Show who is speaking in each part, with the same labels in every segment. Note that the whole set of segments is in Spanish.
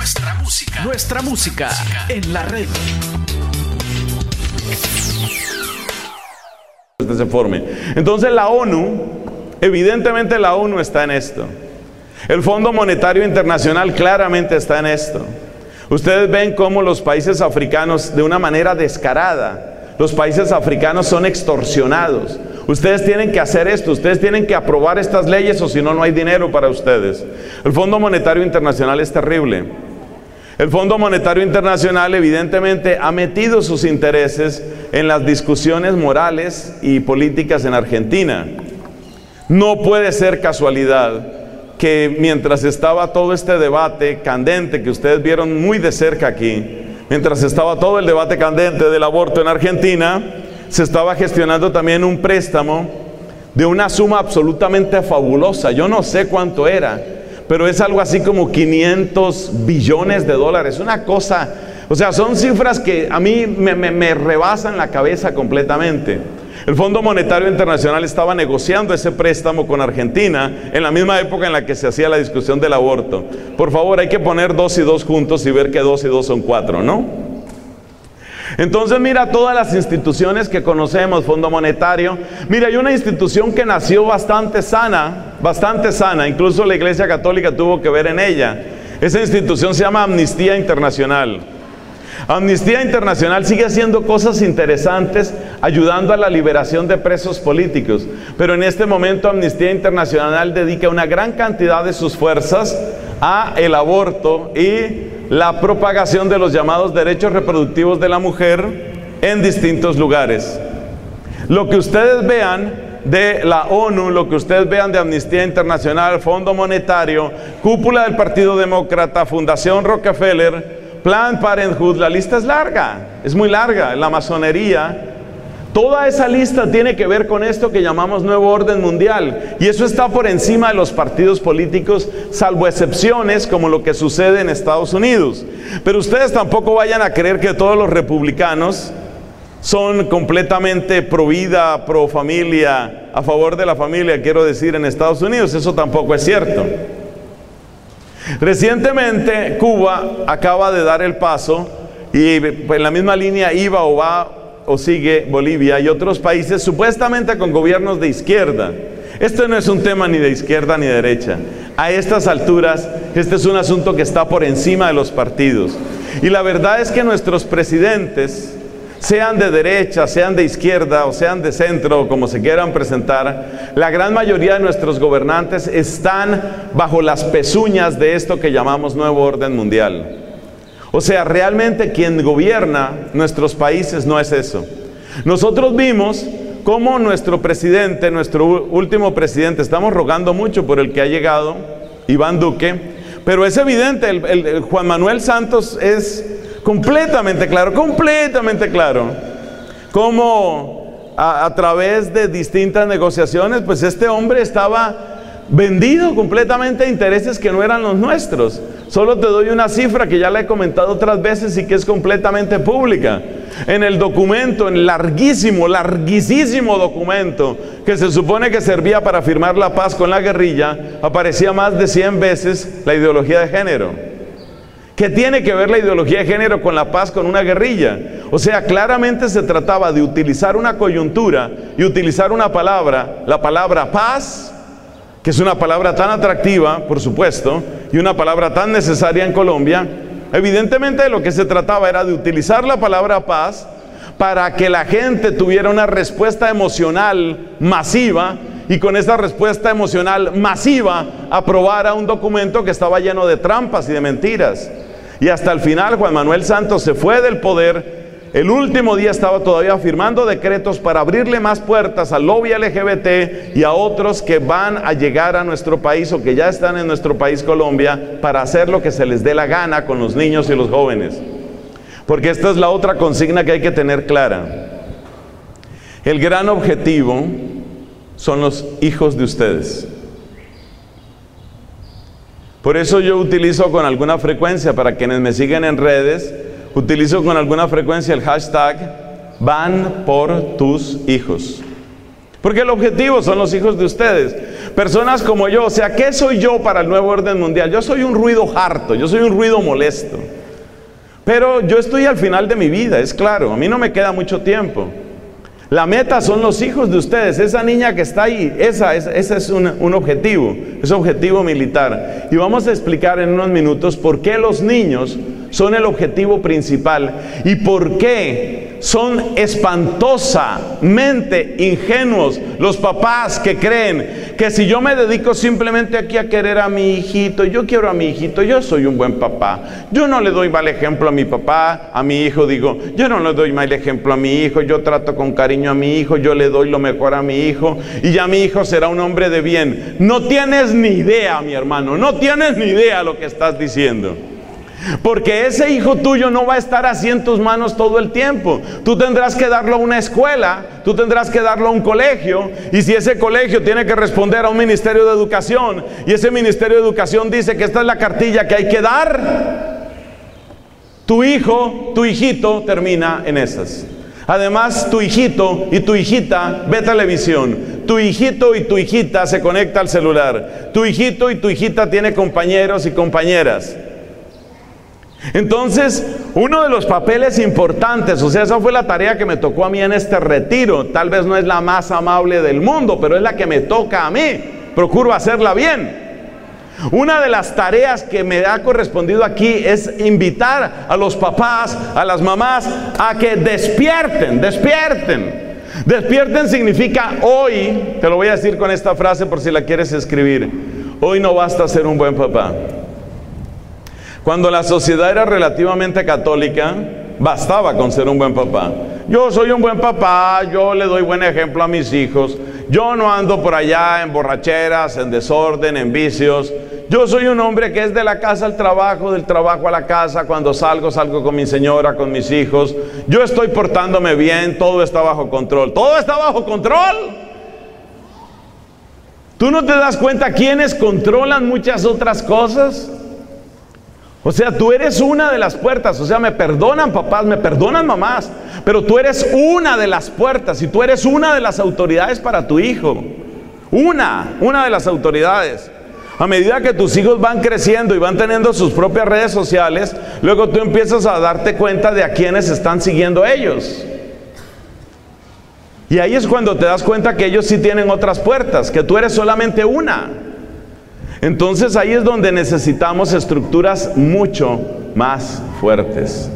Speaker 1: Nuestra música. Nuestra música en la red.
Speaker 2: forme. Entonces la ONU, evidentemente la ONU está en esto. El Fondo Monetario Internacional claramente está en esto. Ustedes ven cómo los países africanos, de una manera descarada, los países africanos son extorsionados. Ustedes tienen que hacer esto, ustedes tienen que aprobar estas leyes o si no, no hay dinero para ustedes. El Fondo Monetario Internacional es terrible. El Fondo Monetario Internacional evidentemente ha metido sus intereses en las discusiones morales y políticas en Argentina. No puede ser casualidad que mientras estaba todo este debate candente que ustedes vieron muy de cerca aquí, mientras estaba todo el debate candente del aborto en Argentina, se estaba gestionando también un préstamo de una suma absolutamente fabulosa. Yo no sé cuánto era, pero es algo así como 500 billones de dólares. Una cosa, o sea, son cifras que a mí me, rebasan la cabeza completamente. El Fondo Monetario Internacional estaba negociando ese préstamo con Argentina en la misma época en la que se hacía la discusión del aborto. Por favor, hay que poner dos y dos juntos y ver que dos y dos son cuatro, ¿no? Entonces mira todas las instituciones que conocemos, Fondo Monetario. Mira, hay una institución que nació bastante sana, bastante sana, incluso la Iglesia Católica tuvo que ver en ella. Esa institución se llama Amnistía Internacional. Amnistía Internacional sigue haciendo cosas interesantes, ayudando a la liberación de presos políticos, pero en este momento Amnistía Internacional dedica una gran cantidad de sus fuerzas a el aborto y la propagación de los llamados derechos reproductivos de la mujer en distintos lugares. Lo que ustedes vean de la ONU, lo que ustedes vean de Amnistía Internacional, Fondo Monetario, Cúpula del Partido Demócrata, Fundación Rockefeller, Plan Parenthood, la lista es larga, es muy larga, la masonería, Toda esa lista tiene que ver con esto que llamamos nuevo orden mundial. Y eso está por encima de los partidos políticos, salvo excepciones como lo que sucede en Estados Unidos. Pero ustedes tampoco vayan a creer que todos los republicanos son completamente pro vida, pro familia, a favor de la familia, quiero decir, en Estados Unidos. Eso tampoco es cierto. Recientemente Cuba acaba de dar el paso y en la misma línea iba o va o sigue Bolivia y otros países supuestamente con gobiernos de izquierda. Esto no es un tema ni de izquierda ni de derecha. A estas alturas, este es un asunto que está por encima de los partidos. Y la verdad es que nuestros presidentes, sean de derecha, sean de izquierda o sean de centro, como se quieran presentar, la gran mayoría de nuestros gobernantes están bajo las pezuñas de esto que llamamos nuevo orden mundial. O sea, realmente quien gobierna nuestros países no es eso. Nosotros vimos cómo nuestro presidente, nuestro último presidente, estamos rogando mucho por el que ha llegado, Iván Duque, pero es evidente, el, Juan Manuel Santos es completamente claro, completamente claro, cómo a, a través de distintas negociaciones, pues este hombre estaba vendido completamente a intereses que no eran los nuestros. Solo te doy una cifra que ya la he comentado otras veces y que es completamente pública. En el documento, en larguísimo, larguísimo documento que se supone que servía para firmar la paz con la guerrilla, aparecía más de 100 veces la ideología de género. ¿Qué tiene que ver la ideología de género con la paz con una guerrilla? O sea, claramente se trataba de utilizar una coyuntura y utilizar una palabra, la palabra paz, que es una palabra tan atractiva, por supuesto, y una palabra tan necesaria en Colombia, evidentemente lo que se trataba era de utilizar la palabra paz para que la gente tuviera una respuesta emocional masiva y con esa respuesta emocional masiva aprobara un documento que estaba lleno de trampas y de mentiras. Y hasta el final Juan Manuel Santos se fue del poder el último día estaba todavía firmando decretos para abrirle más puertas al lobby LGBT y a otros que van a llegar a nuestro país o que ya están en nuestro país Colombia para hacer lo que se les dé la gana con los niños y los jóvenes. Porque esta es la otra consigna que hay que tener clara. El gran objetivo son los hijos de ustedes. Por eso yo utilizo con alguna frecuencia para quienes me siguen en redes, utilizo con alguna frecuencia el hashtag van por tus hijos. Porque el objetivo son los hijos de ustedes. Personas como yo, o sea, ¿qué soy yo para el nuevo orden mundial? Yo soy un ruido harto, yo soy un ruido molesto. Pero yo estoy al final de mi vida, es claro, a mí no me queda mucho tiempo. La meta son los hijos de ustedes, esa niña que está ahí, esa, ese es un, un objetivo, es objetivo militar. Y vamos a explicar en unos minutos por qué los niños son el objetivo principal y por qué son espantosamente ingenuos los papás que creen que si yo me dedico simplemente aquí a querer a mi hijito, yo quiero a mi hijito, yo soy un buen papá. Yo no le doy mal ejemplo a mi papá, a mi hijo digo, yo no le doy mal ejemplo a mi hijo, yo trato con cariño a mi hijo, yo le doy lo mejor a mi hijo y ya mi hijo será un hombre de bien. No tienes ni idea, mi hermano, no tienes ni idea lo que estás diciendo. Porque ese hijo tuyo no va a estar así en tus manos todo el tiempo. Tú tendrás que darlo a una escuela, tú tendrás que darlo a un colegio. Y si ese colegio tiene que responder a un ministerio de educación y ese ministerio de educación dice que esta es la cartilla que hay que dar, tu hijo, tu hijito termina en esas. Además, tu hijito y tu hijita ve televisión. Tu hijito y tu hijita se conecta al celular. Tu hijito y tu hijita tiene compañeros y compañeras. Entonces, uno de los papeles importantes, o sea, esa fue la tarea que me tocó a mí en este retiro. Tal vez no es la más amable del mundo, pero es la que me toca a mí. Procuro hacerla bien. Una de las tareas que me ha correspondido aquí es invitar a los papás, a las mamás, a que despierten, despierten. Despierten significa hoy, te lo voy a decir con esta frase por si la quieres escribir, hoy no basta ser un buen papá. Cuando la sociedad era relativamente católica, bastaba con ser un buen papá. Yo soy un buen papá, yo le doy buen ejemplo a mis hijos, yo no ando por allá en borracheras, en desorden, en vicios. Yo soy un hombre que es de la casa al trabajo, del trabajo a la casa, cuando salgo, salgo con mi señora, con mis hijos. Yo estoy portándome bien, todo está bajo control. ¿Todo está bajo control? ¿Tú no te das cuenta quiénes controlan muchas otras cosas? O sea, tú eres una de las puertas. O sea, me perdonan papás, me perdonan mamás. Pero tú eres una de las puertas y tú eres una de las autoridades para tu hijo. Una, una de las autoridades. A medida que tus hijos van creciendo y van teniendo sus propias redes sociales, luego tú empiezas a darte cuenta de a quienes están siguiendo ellos. Y ahí es cuando te das cuenta que ellos sí tienen otras puertas, que tú eres solamente una. Entonces ahí es donde necesitamos estructuras mucho más fuertes.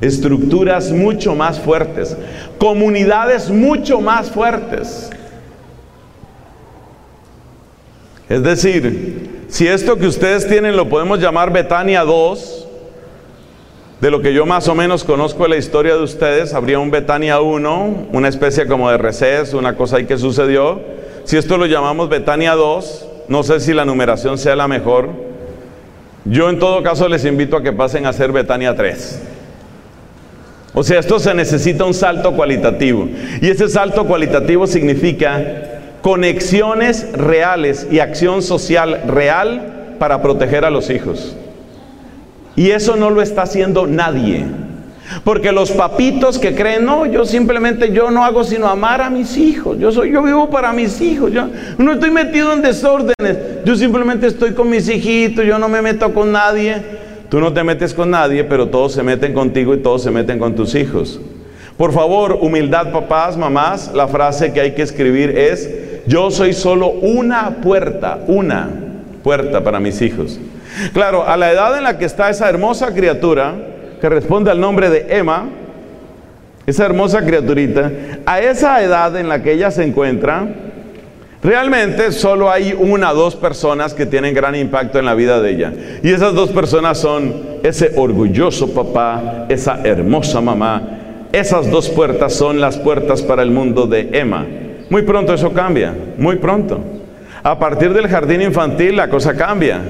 Speaker 2: Estructuras mucho más fuertes. Comunidades mucho más fuertes. Es decir, si esto que ustedes tienen lo podemos llamar Betania 2, de lo que yo más o menos conozco de la historia de ustedes, habría un Betania 1, una especie como de receso, una cosa ahí que sucedió. Si esto lo llamamos Betania 2, no sé si la numeración sea la mejor. Yo en todo caso les invito a que pasen a ser Betania 3. O sea, esto se necesita un salto cualitativo. Y ese salto cualitativo significa conexiones reales y acción social real para proteger a los hijos. Y eso no lo está haciendo nadie. Porque los papitos que creen, no, yo simplemente yo no hago sino amar a mis hijos. Yo soy, yo vivo para mis hijos. Yo no estoy metido en desórdenes. Yo simplemente estoy con mis hijitos. Yo no me meto con nadie. Tú no te metes con nadie, pero todos se meten contigo y todos se meten con tus hijos. Por favor, humildad, papás, mamás. La frase que hay que escribir es: Yo soy solo una puerta, una puerta para mis hijos. Claro, a la edad en la que está esa hermosa criatura que responde al nombre de Emma, esa hermosa criaturita, a esa edad en la que ella se encuentra, realmente solo hay una o dos personas que tienen gran impacto en la vida de ella. Y esas dos personas son ese orgulloso papá, esa hermosa mamá. Esas dos puertas son las puertas para el mundo de Emma. Muy pronto eso cambia, muy pronto. A partir del jardín infantil la cosa cambia.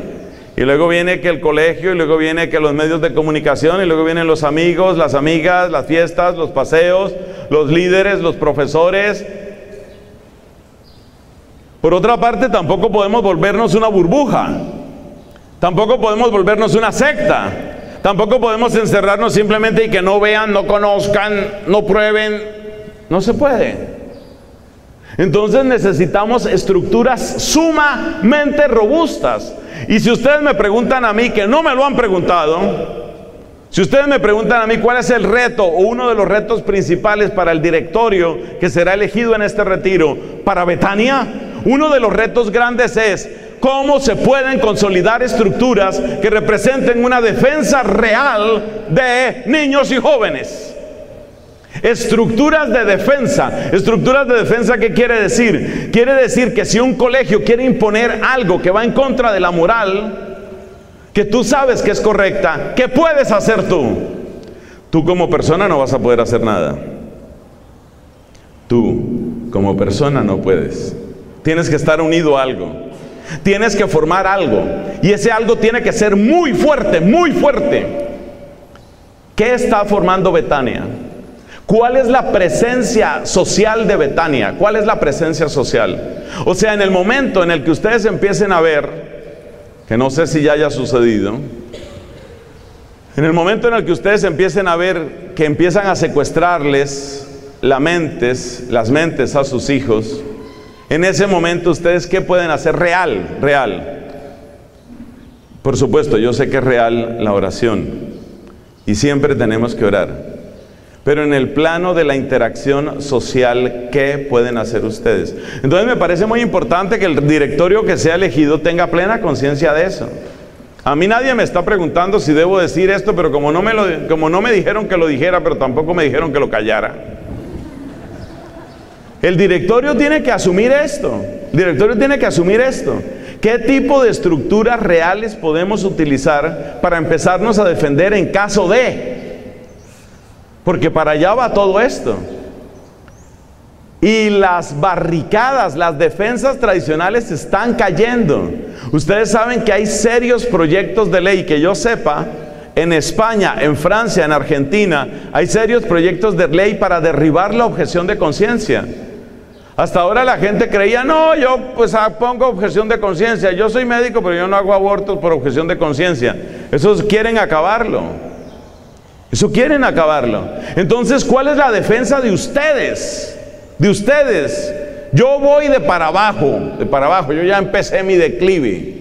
Speaker 2: Y luego viene que el colegio, y luego viene que los medios de comunicación, y luego vienen los amigos, las amigas, las fiestas, los paseos, los líderes, los profesores. Por otra parte, tampoco podemos volvernos una burbuja. Tampoco podemos volvernos una secta. Tampoco podemos encerrarnos simplemente y que no vean, no conozcan, no prueben. No se puede. Entonces necesitamos estructuras sumamente robustas. Y si ustedes me preguntan a mí, que no me lo han preguntado, si ustedes me preguntan a mí cuál es el reto o uno de los retos principales para el directorio que será elegido en este retiro para Betania, uno de los retos grandes es cómo se pueden consolidar estructuras que representen una defensa real de niños y jóvenes. Estructuras de defensa. Estructuras de defensa, ¿qué quiere decir? Quiere decir que si un colegio quiere imponer algo que va en contra de la moral, que tú sabes que es correcta, ¿qué puedes hacer tú? Tú como persona no vas a poder hacer nada. Tú como persona no puedes. Tienes que estar unido a algo. Tienes que formar algo. Y ese algo tiene que ser muy fuerte, muy fuerte. ¿Qué está formando Betania? ¿Cuál es la presencia social de Betania? ¿Cuál es la presencia social? O sea, en el momento en el que ustedes empiecen a ver, que no sé si ya haya sucedido, en el momento en el que ustedes empiecen a ver que empiezan a secuestrarles las mentes, las mentes a sus hijos, en ese momento ustedes qué pueden hacer real, real. Por supuesto, yo sé que es real la oración y siempre tenemos que orar. Pero en el plano de la interacción social, ¿qué pueden hacer ustedes? Entonces me parece muy importante que el directorio que sea elegido tenga plena conciencia de eso. A mí nadie me está preguntando si debo decir esto, pero como no, me lo, como no me dijeron que lo dijera, pero tampoco me dijeron que lo callara. El directorio tiene que asumir esto. El directorio tiene que asumir esto. ¿Qué tipo de estructuras reales podemos utilizar para empezarnos a defender en caso de? Porque para allá va todo esto. Y las barricadas, las defensas tradicionales están cayendo. Ustedes saben que hay serios proyectos de ley que yo sepa. En España, en Francia, en Argentina, hay serios proyectos de ley para derribar la objeción de conciencia. Hasta ahora la gente creía, no, yo pues ah, pongo objeción de conciencia, yo soy médico, pero yo no hago abortos por objeción de conciencia. Esos quieren acabarlo. Eso quieren acabarlo. Entonces, ¿cuál es la defensa de ustedes? De ustedes. Yo voy de para abajo, de para abajo. Yo ya empecé mi declive.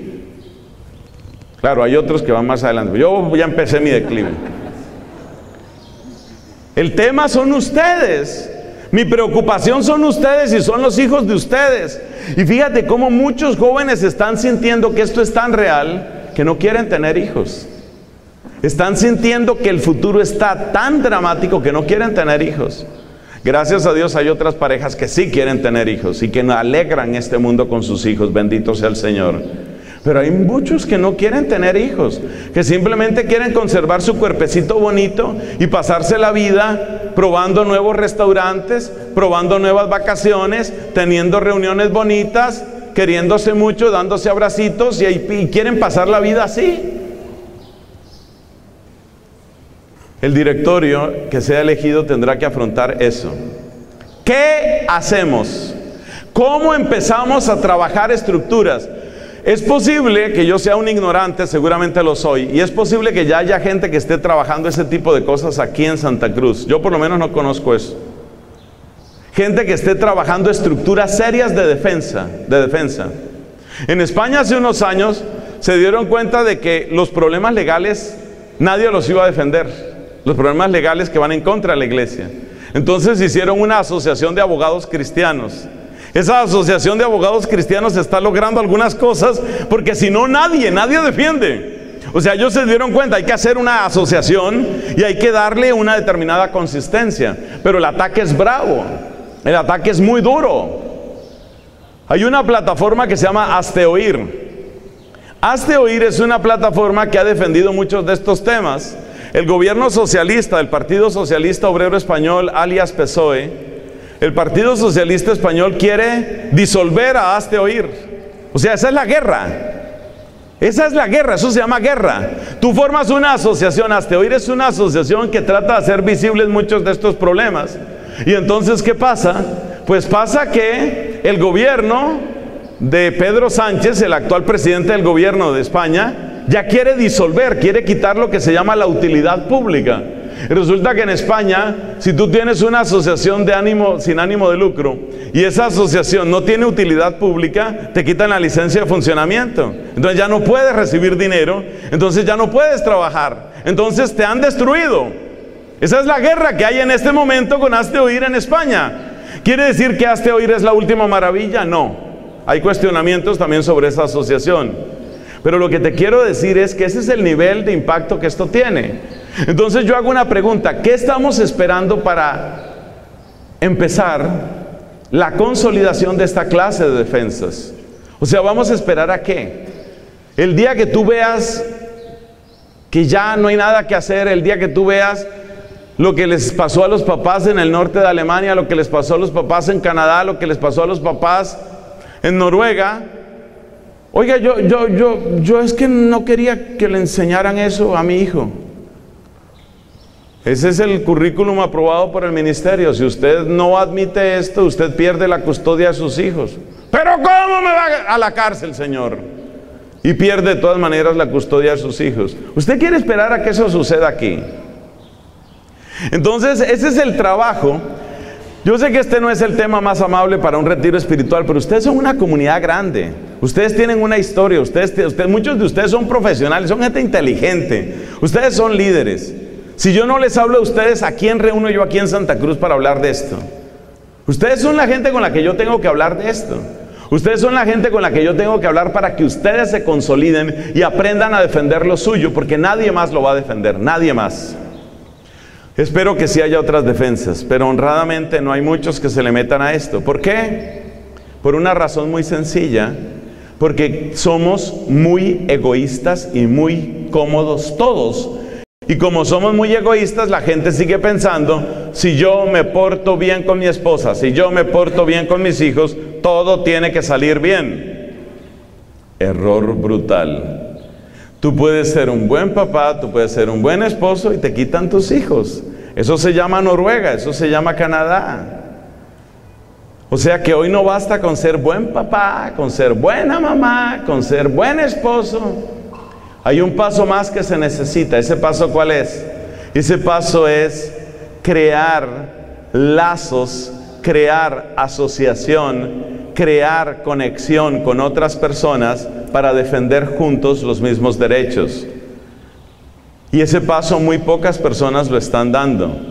Speaker 2: Claro, hay otros que van más adelante. Yo ya empecé mi declive. El tema son ustedes. Mi preocupación son ustedes y son los hijos de ustedes. Y fíjate cómo muchos jóvenes están sintiendo que esto es tan real que no quieren tener hijos. Están sintiendo que el futuro está tan dramático que no quieren tener hijos. Gracias a Dios hay otras parejas que sí quieren tener hijos y que alegran este mundo con sus hijos. Bendito sea el Señor. Pero hay muchos que no quieren tener hijos, que simplemente quieren conservar su cuerpecito bonito y pasarse la vida probando nuevos restaurantes, probando nuevas vacaciones, teniendo reuniones bonitas, queriéndose mucho, dándose abracitos y, y quieren pasar la vida así. El directorio que sea elegido tendrá que afrontar eso. ¿Qué hacemos? ¿Cómo empezamos a trabajar estructuras? Es posible que yo sea un ignorante, seguramente lo soy, y es posible que ya haya gente que esté trabajando ese tipo de cosas aquí en Santa Cruz. Yo por lo menos no conozco eso. Gente que esté trabajando estructuras serias de defensa, de defensa. En España hace unos años se dieron cuenta de que los problemas legales nadie los iba a defender los problemas legales que van en contra de la iglesia. Entonces hicieron una asociación de abogados cristianos. Esa asociación de abogados cristianos está logrando algunas cosas porque si no nadie, nadie defiende. O sea, ellos se dieron cuenta, hay que hacer una asociación y hay que darle una determinada consistencia. Pero el ataque es bravo, el ataque es muy duro. Hay una plataforma que se llama Hazte Oír. Hazte Oír es una plataforma que ha defendido muchos de estos temas el gobierno socialista, el Partido Socialista Obrero Español, alias PSOE, el Partido Socialista Español quiere disolver a Hazte Oír. O sea, esa es la guerra. Esa es la guerra, eso se llama guerra. Tú formas una asociación, Hazte Oír es una asociación que trata de hacer visibles muchos de estos problemas. Y entonces, ¿qué pasa? Pues pasa que el gobierno de Pedro Sánchez, el actual presidente del gobierno de España, ya quiere disolver, quiere quitar lo que se llama la utilidad pública. Resulta que en España, si tú tienes una asociación de ánimo sin ánimo de lucro y esa asociación no tiene utilidad pública, te quitan la licencia de funcionamiento. Entonces ya no puedes recibir dinero, entonces ya no puedes trabajar. Entonces te han destruido. Esa es la guerra que hay en este momento con Hazte Oír en España. ¿Quiere decir que Hazte Oír es la última maravilla? No. Hay cuestionamientos también sobre esa asociación. Pero lo que te quiero decir es que ese es el nivel de impacto que esto tiene. Entonces yo hago una pregunta, ¿qué estamos esperando para empezar la consolidación de esta clase de defensas? O sea, vamos a esperar a qué? El día que tú veas que ya no hay nada que hacer, el día que tú veas lo que les pasó a los papás en el norte de Alemania, lo que les pasó a los papás en Canadá, lo que les pasó a los papás en Noruega. Oiga, yo, yo, yo, yo es que no quería que le enseñaran eso a mi hijo. Ese es el currículum aprobado por el ministerio. Si usted no admite esto, usted pierde la custodia de sus hijos. Pero ¿cómo me va a la cárcel, Señor? Y pierde de todas maneras la custodia de sus hijos. ¿Usted quiere esperar a que eso suceda aquí? Entonces, ese es el trabajo. Yo sé que este no es el tema más amable para un retiro espiritual, pero ustedes son una comunidad grande. Ustedes tienen una historia. Ustedes, muchos de ustedes son profesionales, son gente inteligente. Ustedes son líderes. Si yo no les hablo a ustedes, ¿a quién reúno yo aquí en Santa Cruz para hablar de esto? Ustedes son la gente con la que yo tengo que hablar de esto. Ustedes son la gente con la que yo tengo que hablar para que ustedes se consoliden y aprendan a defender lo suyo, porque nadie más lo va a defender, nadie más. Espero que sí haya otras defensas, pero honradamente no hay muchos que se le metan a esto. ¿Por qué? Por una razón muy sencilla, porque somos muy egoístas y muy cómodos todos y como somos muy egoístas, la gente sigue pensando, si yo me porto bien con mi esposa, si yo me porto bien con mis hijos, todo tiene que salir bien. Error brutal. Tú puedes ser un buen papá, tú puedes ser un buen esposo y te quitan tus hijos. Eso se llama Noruega, eso se llama Canadá. O sea que hoy no basta con ser buen papá, con ser buena mamá, con ser buen esposo. Hay un paso más que se necesita. ¿Ese paso cuál es? Ese paso es crear lazos, crear asociación, crear conexión con otras personas para defender juntos los mismos derechos. Y ese paso muy pocas personas lo están dando.